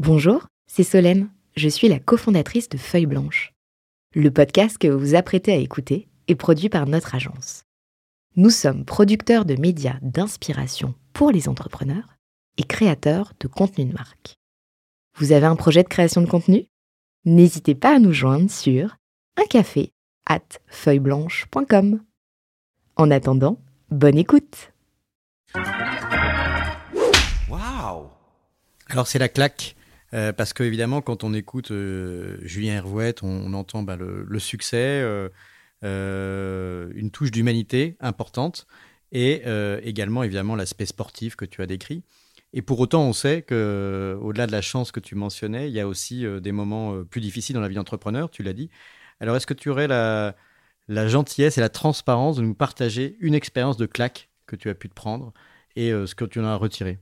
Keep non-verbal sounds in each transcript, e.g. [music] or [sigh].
Bonjour, c'est Solène. Je suis la cofondatrice de Feuille Blanche. Le podcast que vous vous apprêtez à écouter est produit par notre agence. Nous sommes producteurs de médias d'inspiration pour les entrepreneurs et créateurs de contenu de marque. Vous avez un projet de création de contenu? N'hésitez pas à nous joindre sur un café at feuilleblanche.com. En attendant, bonne écoute. Waouh Alors c'est la claque euh, parce que évidemment, quand on écoute euh, Julien Hervouette, on, entend bah, le, succès, euh, une touche d'humanité importante, et également évidemment l'aspect sportif que tu as décrit. Et pour autant, on sait que au-delà de la chance que tu mentionnais, il y a aussi des moments plus difficiles dans la vie d'entrepreneur. Tu l'as dit. Alors, est-ce que tu aurais la, la gentillesse et la transparence de nous partager une expérience de claque que tu as pu te prendre et ce que tu en as retiré?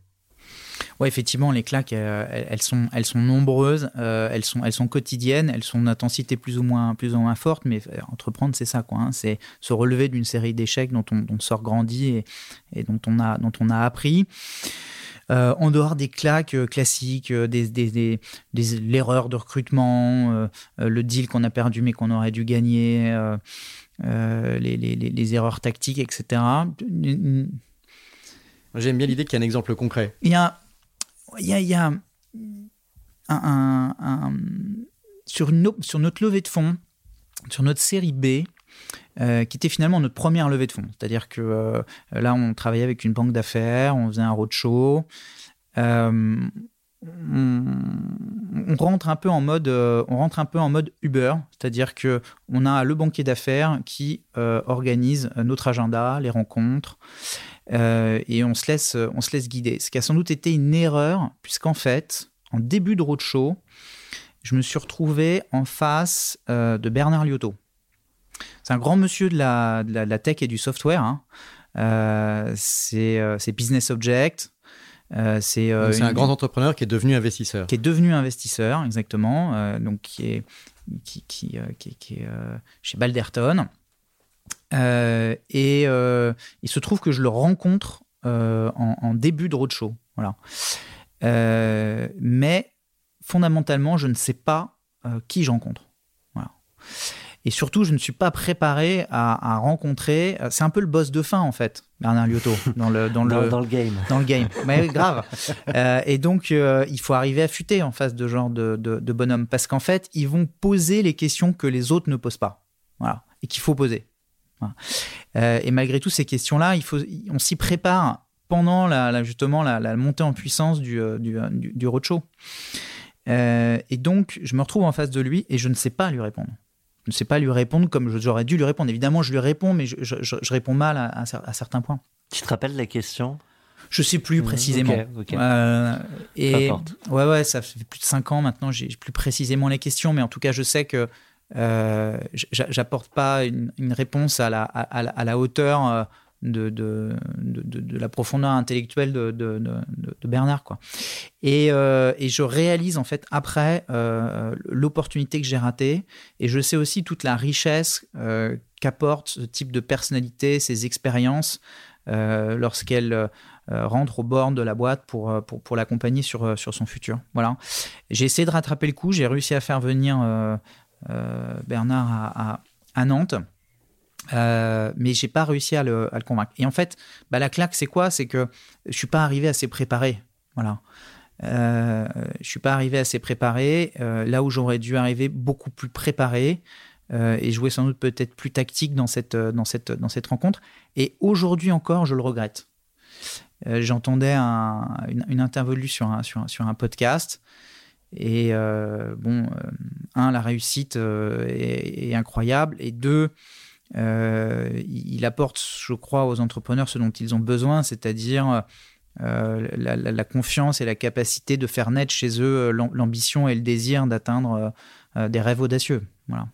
Ouais, effectivement, les claques, euh, elles, sont, elles sont nombreuses, euh, elles, sont, elles sont quotidiennes, elles sont d'intensité plus ou moins, plus ou moins forte, mais euh, entreprendre, c'est ça, quoi. Hein. c'est se relever d'une série d'échecs dont on, dont sort grandi et, et, dont, on a, dont on a appris. en dehors des claques classiques, des, des, des, l'erreur de recrutement, le deal qu'on a perdu mais qu'on aurait dû gagner, les, les, les, erreurs tactiques, etc. J'aime bien l'idée qu'il y a un exemple concret. Il y a, il y a, un, sur, notre levée de fonds, sur notre série B, euh, qui était finalement notre première levée de fonds. C'est-à-dire que euh, là, on travaillait avec une banque d'affaires, on faisait un roadshow. Euh, on, rentre un peu en mode, on rentre un peu en mode Uber, c'est-à-dire que on a le banquier d'affaires qui organise notre agenda, les rencontres, euh, et on se, laisse, guider. Ce qui a sans doute été une erreur, puisqu'en fait, en début de roadshow, je me suis retrouvé en face euh, de Bernard Liotto. C'est un grand monsieur de la, tech et du software. Hein. Euh, c'est Business Object. C'est un grand entrepreneur qui est devenu investisseur. Qui est devenu investisseur, exactement. donc, qui est, qui, qui, qui est chez Balderton. Euh, et euh, il se trouve que je le rencontre euh, en, début de roadshow. Voilà. mais fondamentalement, je ne sais pas qui je rencontre. Voilà. Et surtout, je ne suis pas préparé à, rencontrer. C'est un peu le boss de fin, en fait, Bernard Liotto, dans le, dans, [laughs] le, dans, le game. Dans le game. [laughs] Mais grave. et donc, il faut arriver à futer en face de genre de, de, de bonhomme. Parce qu'en fait, ils vont poser les questions que les autres ne posent pas. Voilà. Et qu'il faut poser. Euh, et malgré tout, ces questions-là, il faut, on s'y prépare pendant la, justement la, montée en puissance du, euh, euh, du, du, roadshow. et donc, je me retrouve en face de lui et je ne sais pas lui répondre. Je ne sais pas lui répondre comme j'aurais dû lui répondre. Évidemment, je lui réponds, mais je, je, réponds mal à, à, certains points. Tu te rappelles la question? Je sais plus mmh, précisément. et ouais, ouais, ça fait plus de 5 ans maintenant. J'ai plus précisément les questions, mais en tout cas, je sais que euh, j'apporte pas une, réponse à la, à, la, hauteur euh, de, de, de, la profondeur intellectuelle de, Bernard. Quoi. Et, euh, et, je réalise en fait après l'opportunité que j'ai ratée et je sais aussi toute la richesse qu'apporte ce type de personnalité, ces expériences lorsqu'elle rentre au bord de la boîte pour, pour, pour l'accompagner sur, sur son futur. Voilà. J'ai essayé de rattraper le coup, j'ai réussi à faire venir euh, Bernard à, Nantes. Euh, mais j'ai pas réussi à le, convaincre. Et en fait, bah, la claque, c'est quoi? C'est que je suis pas arrivé assez préparé. Voilà. Euh, je suis pas arrivé assez préparé. Euh, là où j'aurais dû arriver beaucoup plus préparé et jouer sans doute peut-être plus tactique dans cette, cette rencontre. Et aujourd'hui encore, je le regrette. J'entendais une, une, interview sur un, podcast et euh, bon, euh, un, la réussite euh, est, incroyable. Et deux, il apporte, je crois, aux entrepreneurs ce dont ils ont besoin, c'est-à-dire la, confiance et la capacité de faire naître chez eux l'ambition et le désir d'atteindre des rêves audacieux. Voilà.